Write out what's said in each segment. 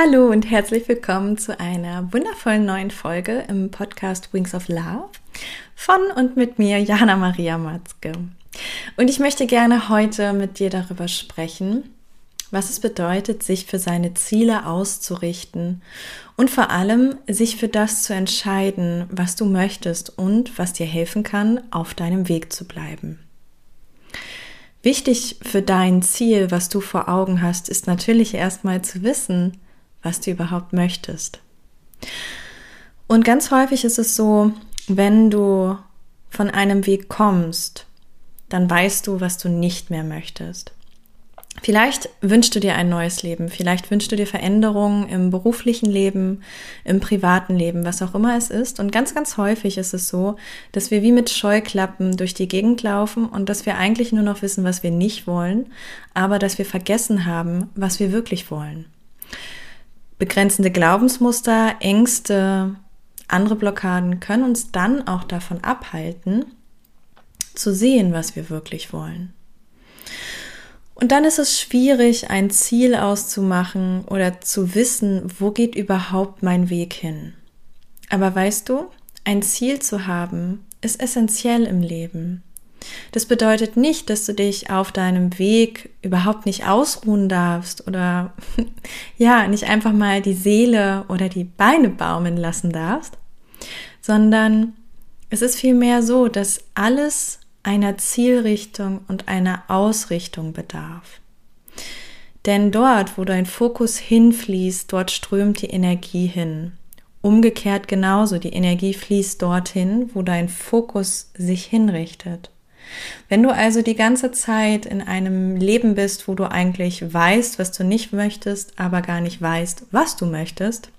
Hallo und herzlich willkommen zu einer wundervollen neuen Folge im Podcast Wings of Love von und mit mir, Jana Maria Matzke. Und ich möchte gerne heute mit dir darüber sprechen, was es bedeutet, sich für seine Ziele auszurichten und vor allem sich für das zu entscheiden, was du möchtest und was dir helfen kann, auf deinem Weg zu bleiben. Wichtig für dein Ziel, was du vor Augen hast, ist natürlich erstmal zu wissen, was du überhaupt möchtest. Und ganz häufig ist es so, wenn du von einem Weg kommst, dann weißt du, was du nicht mehr möchtest. Vielleicht wünschst du dir ein neues Leben, vielleicht wünschst du dir Veränderungen im beruflichen Leben, im privaten Leben, was auch immer es ist. Und ganz, ganz häufig ist es so, dass wir wie mit Scheuklappen durch die Gegend laufen und dass wir eigentlich nur noch wissen, was wir nicht wollen, aber dass wir vergessen haben, was wir wirklich wollen begrenzende Glaubensmuster, Ängste, andere Blockaden können uns dann auch davon abhalten, zu sehen, was wir wirklich wollen. Und dann ist es schwierig, ein Ziel auszumachen oder zu wissen, wo geht überhaupt mein Weg hin. Aber weißt du, ein Ziel zu haben, ist essentiell im Leben. Das bedeutet nicht, dass du dich auf deinem Weg überhaupt nicht ausruhen darfst oder ja, nicht einfach mal die Seele oder die Beine baumeln lassen darfst, sondern es ist vielmehr so, dass alles einer Zielrichtung und einer Ausrichtung bedarf. Denn dort, wo dein Fokus hinfließt, dort strömt die Energie hin. Umgekehrt genauso, die Energie fließt dorthin, wo dein Fokus sich hinrichtet. Wenn du also die ganze Zeit in einem Leben bist, wo du eigentlich weißt, was du nicht möchtest, aber gar nicht weißt, was du möchtest,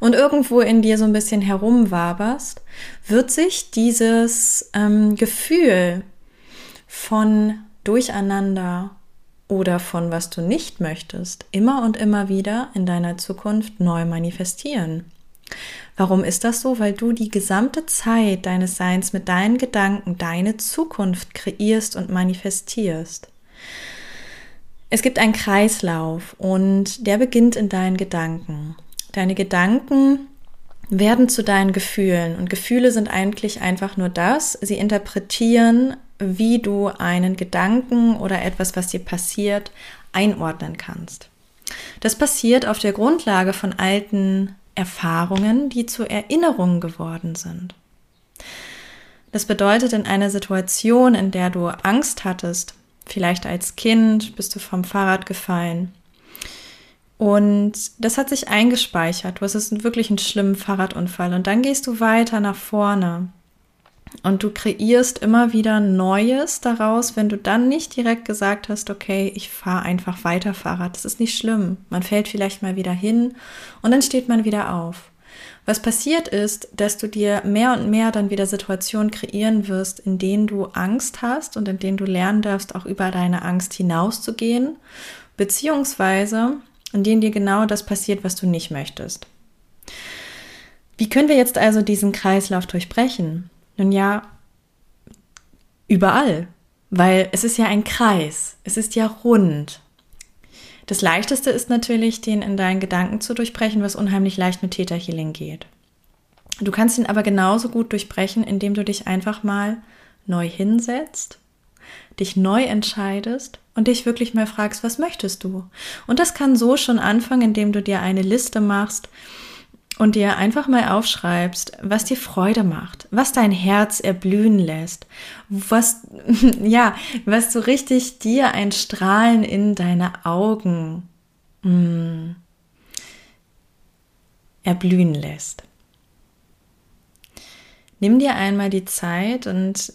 und irgendwo in dir so ein bisschen herumwaberst, wird sich dieses ähm, Gefühl von Durcheinander oder von was du nicht möchtest immer und immer wieder in deiner Zukunft neu manifestieren. Warum ist das so? Weil du die gesamte Zeit deines Seins mit deinen Gedanken deine Zukunft kreierst und manifestierst. Es gibt einen Kreislauf und der beginnt in deinen Gedanken. Deine Gedanken werden zu deinen Gefühlen und Gefühle sind eigentlich einfach nur das, sie interpretieren, wie du einen Gedanken oder etwas, was dir passiert, einordnen kannst. Das passiert auf der Grundlage von alten Erfahrungen, die zu Erinnerungen geworden sind. Das bedeutet, in einer Situation, in der du Angst hattest, vielleicht als Kind bist du vom Fahrrad gefallen und das hat sich eingespeichert. Du hast wirklich einen schlimmen Fahrradunfall und dann gehst du weiter nach vorne und du kreierst immer wieder Neues daraus, wenn du dann nicht direkt gesagt hast, okay, ich fahre einfach weiter Fahrrad. Das ist nicht schlimm. Man fällt vielleicht mal wieder hin und dann steht man wieder auf. Was passiert ist, dass du dir mehr und mehr dann wieder Situationen kreieren wirst, in denen du Angst hast und in denen du lernen darfst, auch über deine Angst hinauszugehen, beziehungsweise in denen dir genau das passiert, was du nicht möchtest. Wie können wir jetzt also diesen Kreislauf durchbrechen? Nun ja, überall, weil es ist ja ein Kreis, es ist ja rund. Das leichteste ist natürlich, den in deinen Gedanken zu durchbrechen, was unheimlich leicht mit Theta Healing geht. Du kannst ihn aber genauso gut durchbrechen, indem du dich einfach mal neu hinsetzt, dich neu entscheidest und dich wirklich mal fragst, was möchtest du? Und das kann so schon anfangen, indem du dir eine Liste machst und dir einfach mal aufschreibst, was dir Freude macht, was dein Herz erblühen lässt, was, ja, was so richtig dir ein Strahlen in deine Augen mm, erblühen lässt. Nimm dir einmal die Zeit und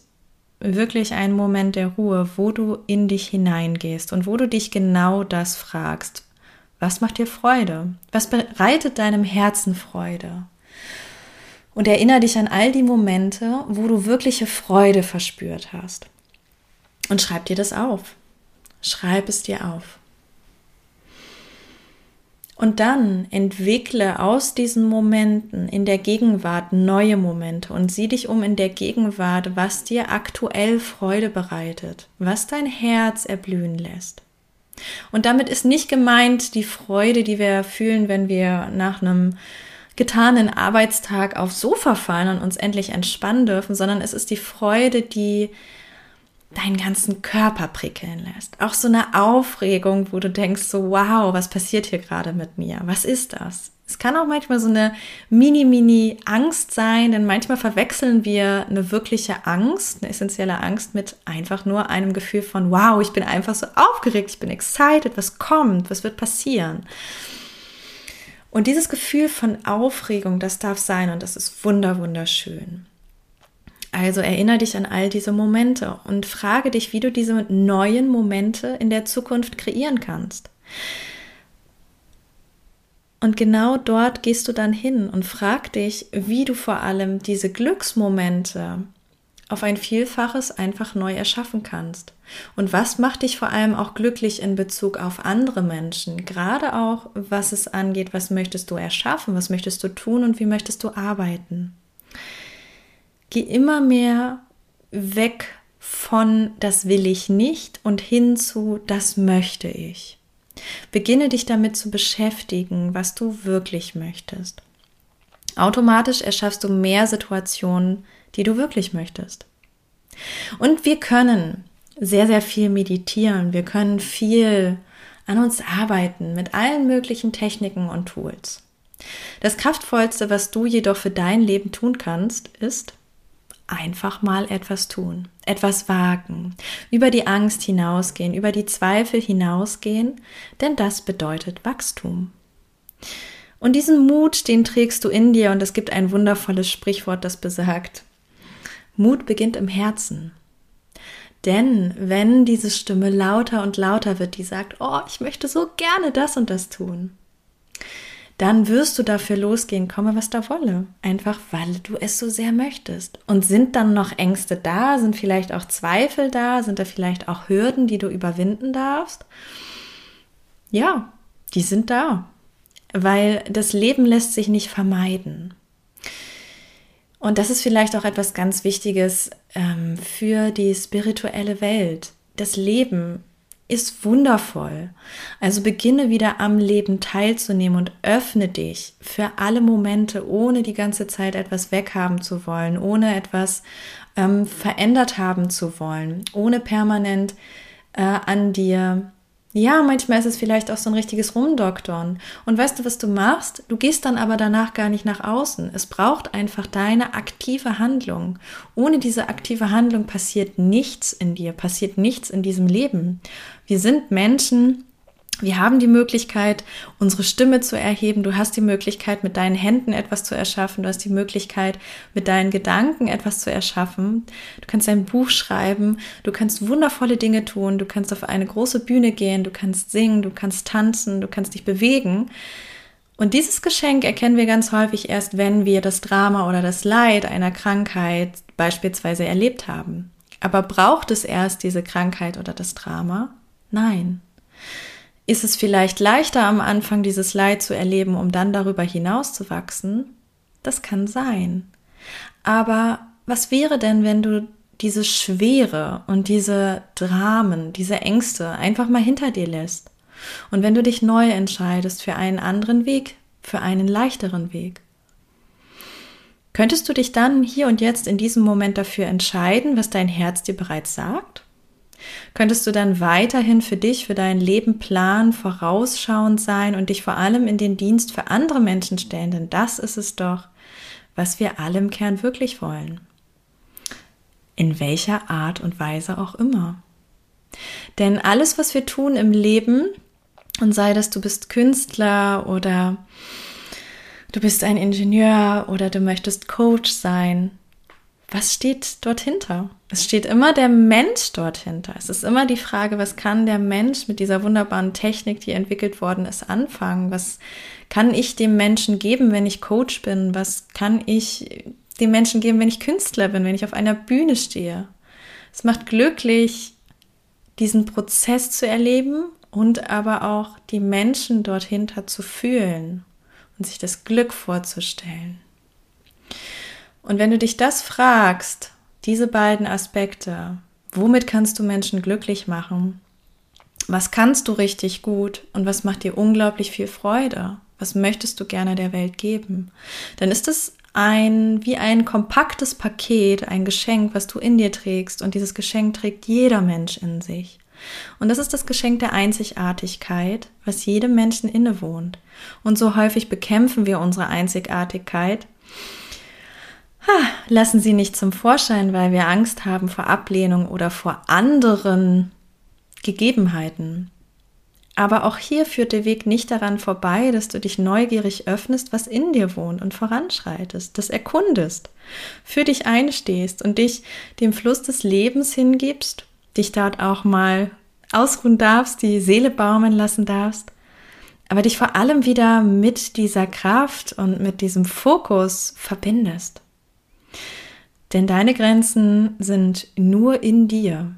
wirklich einen Moment der Ruhe, wo du in dich hineingehst und wo du dich genau das fragst. Was macht dir Freude? Was bereitet deinem Herzen Freude? Und erinnere dich an all die Momente, wo du wirkliche Freude verspürt hast. Und schreib dir das auf. Schreib es dir auf. Und dann entwickle aus diesen Momenten in der Gegenwart neue Momente und sieh dich um in der Gegenwart, was dir aktuell Freude bereitet, was dein Herz erblühen lässt. Und damit ist nicht gemeint die Freude, die wir fühlen, wenn wir nach einem getanen Arbeitstag aufs Sofa fallen und uns endlich entspannen dürfen, sondern es ist die Freude, die deinen ganzen Körper prickeln lässt. Auch so eine Aufregung, wo du denkst, so wow, was passiert hier gerade mit mir? Was ist das? Es kann auch manchmal so eine mini-mini Angst sein, denn manchmal verwechseln wir eine wirkliche Angst, eine essentielle Angst mit einfach nur einem Gefühl von wow, ich bin einfach so aufgeregt, ich bin excited, was kommt, was wird passieren? Und dieses Gefühl von Aufregung, das darf sein und das ist wunder wunderschön. Also erinnere dich an all diese Momente und frage dich, wie du diese neuen Momente in der Zukunft kreieren kannst. Und genau dort gehst du dann hin und frag dich, wie du vor allem diese Glücksmomente auf ein Vielfaches einfach neu erschaffen kannst. Und was macht dich vor allem auch glücklich in Bezug auf andere Menschen? Gerade auch, was es angeht, was möchtest du erschaffen, was möchtest du tun und wie möchtest du arbeiten? Geh immer mehr weg von das will ich nicht und hin zu das möchte ich. Beginne dich damit zu beschäftigen, was du wirklich möchtest. Automatisch erschaffst du mehr Situationen, die du wirklich möchtest. Und wir können sehr, sehr viel meditieren. Wir können viel an uns arbeiten mit allen möglichen Techniken und Tools. Das Kraftvollste, was du jedoch für dein Leben tun kannst, ist, einfach mal etwas tun, etwas wagen, über die Angst hinausgehen, über die Zweifel hinausgehen, denn das bedeutet Wachstum. Und diesen Mut, den trägst du in dir und es gibt ein wundervolles Sprichwort, das besagt, Mut beginnt im Herzen. Denn wenn diese Stimme lauter und lauter wird, die sagt, oh, ich möchte so gerne das und das tun, dann wirst du dafür losgehen, komme was da wolle. Einfach weil du es so sehr möchtest. Und sind dann noch Ängste da? Sind vielleicht auch Zweifel da? Sind da vielleicht auch Hürden, die du überwinden darfst? Ja, die sind da. Weil das Leben lässt sich nicht vermeiden. Und das ist vielleicht auch etwas ganz Wichtiges ähm, für die spirituelle Welt. Das Leben ist wundervoll. Also beginne wieder am Leben teilzunehmen und öffne dich für alle Momente, ohne die ganze Zeit etwas weghaben zu wollen, ohne etwas ähm, verändert haben zu wollen, ohne permanent äh, an dir ja, manchmal ist es vielleicht auch so ein richtiges Rumdoktern. Und weißt du, was du machst? Du gehst dann aber danach gar nicht nach außen. Es braucht einfach deine aktive Handlung. Ohne diese aktive Handlung passiert nichts in dir, passiert nichts in diesem Leben. Wir sind Menschen, wir haben die Möglichkeit, unsere Stimme zu erheben. Du hast die Möglichkeit, mit deinen Händen etwas zu erschaffen. Du hast die Möglichkeit, mit deinen Gedanken etwas zu erschaffen. Du kannst ein Buch schreiben. Du kannst wundervolle Dinge tun. Du kannst auf eine große Bühne gehen. Du kannst singen. Du kannst tanzen. Du kannst dich bewegen. Und dieses Geschenk erkennen wir ganz häufig erst, wenn wir das Drama oder das Leid einer Krankheit beispielsweise erlebt haben. Aber braucht es erst diese Krankheit oder das Drama? Nein. Ist es vielleicht leichter am Anfang dieses Leid zu erleben, um dann darüber hinaus zu wachsen? Das kann sein. Aber was wäre denn, wenn du diese Schwere und diese Dramen, diese Ängste einfach mal hinter dir lässt? Und wenn du dich neu entscheidest für einen anderen Weg, für einen leichteren Weg? Könntest du dich dann hier und jetzt in diesem Moment dafür entscheiden, was dein Herz dir bereits sagt? Könntest du dann weiterhin für dich, für dein Leben planen, vorausschauend sein und dich vor allem in den Dienst für andere Menschen stellen, denn das ist es doch, was wir alle im Kern wirklich wollen. In welcher Art und Weise auch immer. Denn alles, was wir tun im Leben, und sei das du bist Künstler oder du bist ein Ingenieur oder du möchtest Coach sein, was steht dort hinter? Es steht immer der Mensch dort hinter. Es ist immer die Frage, was kann der Mensch mit dieser wunderbaren Technik, die entwickelt worden ist, anfangen? Was kann ich dem Menschen geben, wenn ich Coach bin? Was kann ich dem Menschen geben, wenn ich Künstler bin, wenn ich auf einer Bühne stehe? Es macht glücklich, diesen Prozess zu erleben und aber auch die Menschen dort hinter zu fühlen und sich das Glück vorzustellen. Und wenn du dich das fragst, diese beiden Aspekte, womit kannst du Menschen glücklich machen, Was kannst du richtig gut und was macht dir unglaublich viel Freude? Was möchtest du gerne der Welt geben? Dann ist es ein, wie ein kompaktes Paket, ein Geschenk, was du in dir trägst. Und dieses Geschenk trägt jeder Mensch in sich. Und das ist das Geschenk der Einzigartigkeit, was jedem Menschen innewohnt. Und so häufig bekämpfen wir unsere Einzigartigkeit, lassen sie nicht zum Vorschein, weil wir Angst haben vor Ablehnung oder vor anderen Gegebenheiten. Aber auch hier führt der Weg nicht daran vorbei, dass du dich neugierig öffnest, was in dir wohnt und voranschreitest, das erkundest, für dich einstehst und dich dem Fluss des Lebens hingibst, dich dort auch mal ausruhen darfst, die Seele baumeln lassen darfst, aber dich vor allem wieder mit dieser Kraft und mit diesem Fokus verbindest. Denn deine Grenzen sind nur in dir.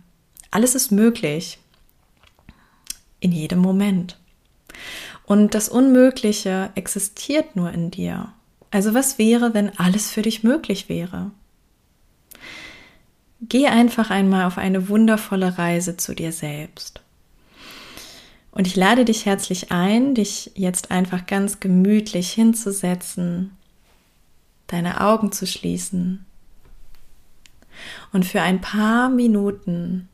Alles ist möglich in jedem Moment. Und das Unmögliche existiert nur in dir. Also was wäre, wenn alles für dich möglich wäre? Geh einfach einmal auf eine wundervolle Reise zu dir selbst. Und ich lade dich herzlich ein, dich jetzt einfach ganz gemütlich hinzusetzen, deine Augen zu schließen und für ein paar Minuten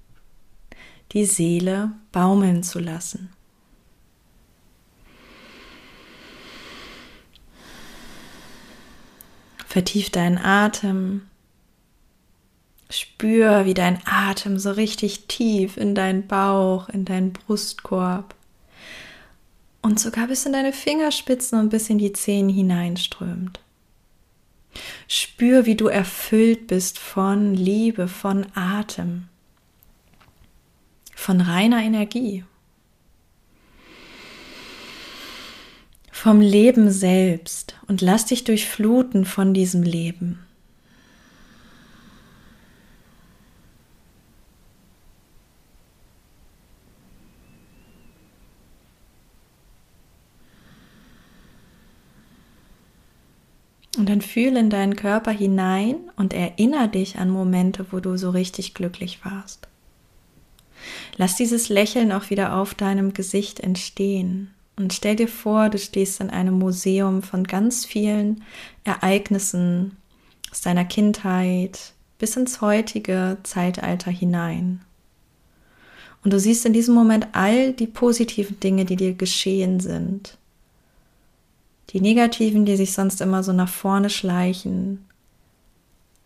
die Seele baumeln zu lassen. Vertief deinen Atem. Spür, wie dein Atem so richtig tief in deinen Bauch, in deinen Brustkorb und sogar bis in deine Fingerspitzen und bis in die Zehen hineinströmt. Spür, wie du erfüllt bist von Liebe, von Atem von reiner Energie, vom Leben selbst und lass dich durchfluten von diesem Leben. Und dann fühle in deinen Körper hinein und erinnere dich an Momente, wo du so richtig glücklich warst. Lass dieses Lächeln auch wieder auf deinem Gesicht entstehen. Und stell dir vor, du stehst in einem Museum von ganz vielen Ereignissen aus deiner Kindheit bis ins heutige Zeitalter hinein. Und du siehst in diesem Moment all die positiven Dinge, die dir geschehen sind. Die negativen, die sich sonst immer so nach vorne schleichen,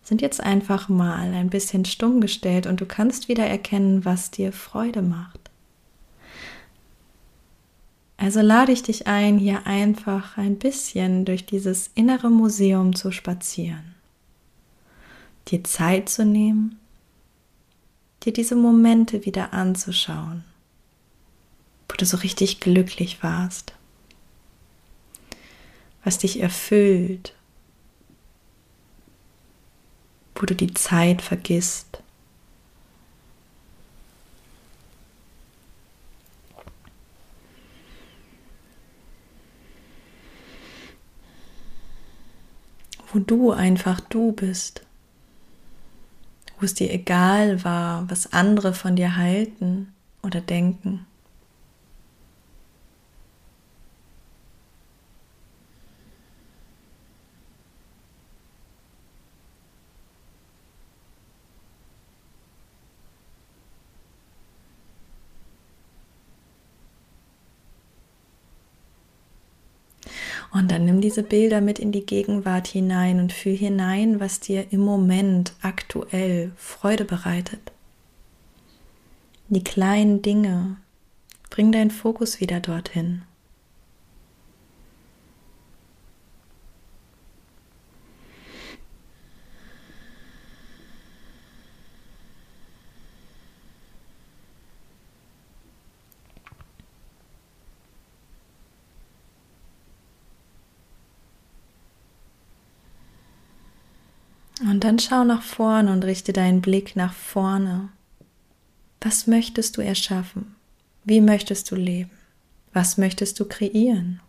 sind jetzt einfach mal ein bisschen stumm gestellt und du kannst wieder erkennen, was dir Freude macht. Also lade ich dich ein, hier einfach ein bisschen durch dieses innere Museum zu spazieren, dir Zeit zu nehmen, dir diese Momente wieder anzuschauen, wo du so richtig glücklich warst, was dich erfüllt, wo du die Zeit vergisst. Wo du einfach du bist. Wo es dir egal war, was andere von dir halten oder denken. Und dann nimm diese Bilder mit in die Gegenwart hinein und fühl hinein, was dir im Moment aktuell Freude bereitet. Die kleinen Dinge. Bring deinen Fokus wieder dorthin. Und dann schau nach vorne und richte deinen Blick nach vorne. Was möchtest du erschaffen? Wie möchtest du leben? Was möchtest du kreieren?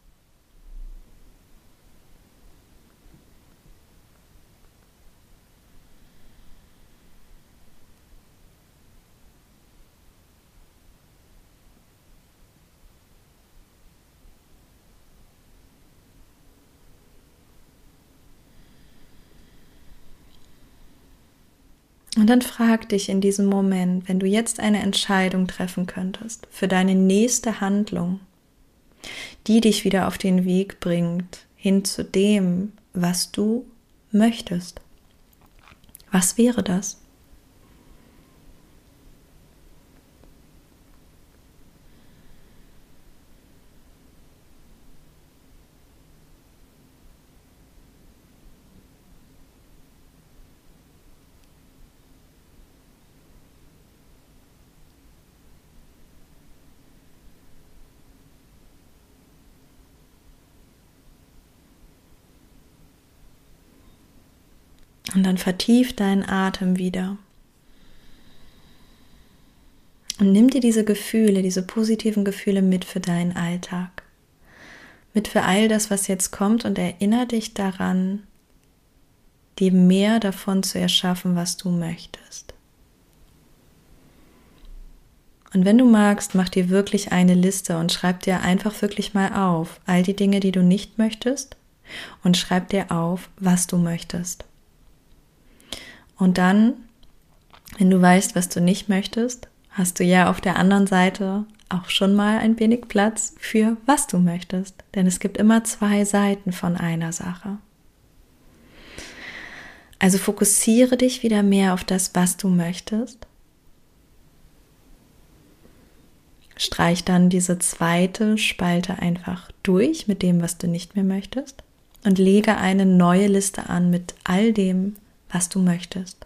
Und dann frag dich in diesem Moment, wenn du jetzt eine Entscheidung treffen könntest für deine nächste Handlung, die dich wieder auf den Weg bringt hin zu dem, was du möchtest. Was wäre das? Und dann vertief deinen Atem wieder. Und nimm dir diese Gefühle, diese positiven Gefühle mit für deinen Alltag. Mit für all das, was jetzt kommt und erinnere dich daran, dir mehr davon zu erschaffen, was du möchtest. Und wenn du magst, mach dir wirklich eine Liste und schreib dir einfach wirklich mal auf, all die Dinge, die du nicht möchtest, und schreib dir auf, was du möchtest. Und dann, wenn du weißt, was du nicht möchtest, hast du ja auf der anderen Seite auch schon mal ein wenig Platz für was du möchtest. Denn es gibt immer zwei Seiten von einer Sache. Also fokussiere dich wieder mehr auf das, was du möchtest. Streich dann diese zweite Spalte einfach durch mit dem, was du nicht mehr möchtest und lege eine neue Liste an mit all dem, was du möchtest.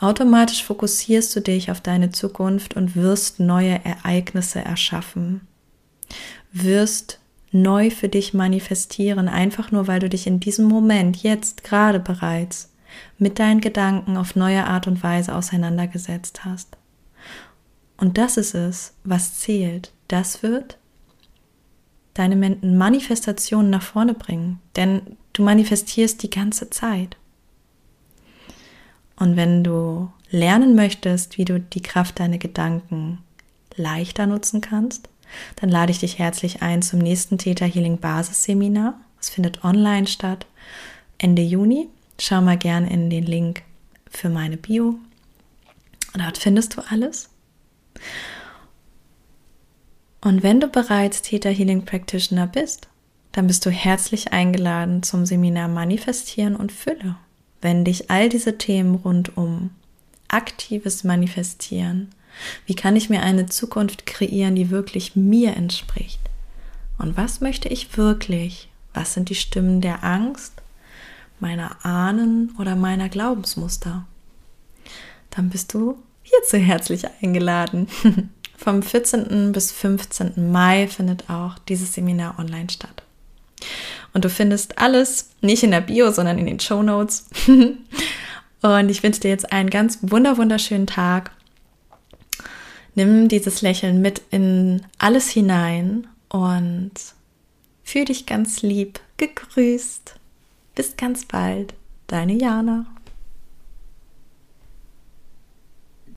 Automatisch fokussierst du dich auf deine Zukunft und wirst neue Ereignisse erschaffen, wirst neu für dich manifestieren, einfach nur weil du dich in diesem Moment, jetzt gerade bereits, mit deinen Gedanken auf neue Art und Weise auseinandergesetzt hast. Und das ist es, was zählt. Das wird deine Manifestation nach vorne bringen, denn du manifestierst die ganze Zeit. Und wenn du lernen möchtest, wie du die Kraft deiner Gedanken leichter nutzen kannst, dann lade ich dich herzlich ein zum nächsten Theta Healing Basisseminar. Es findet online statt Ende Juni. Schau mal gern in den Link für meine Bio. Dort findest du alles. Und wenn du bereits Theta Healing Practitioner bist, dann bist du herzlich eingeladen zum Seminar Manifestieren und Fülle wenn dich all diese Themen rund um aktives Manifestieren, wie kann ich mir eine Zukunft kreieren, die wirklich mir entspricht? Und was möchte ich wirklich? Was sind die Stimmen der Angst, meiner Ahnen oder meiner Glaubensmuster? Dann bist du hierzu herzlich eingeladen. Vom 14. bis 15. Mai findet auch dieses Seminar online statt. Und du findest alles nicht in der Bio, sondern in den Show Notes. und ich wünsche dir jetzt einen ganz wunder wunderschönen Tag. Nimm dieses Lächeln mit in alles hinein und fühl dich ganz lieb gegrüßt. Bis ganz bald, deine Jana.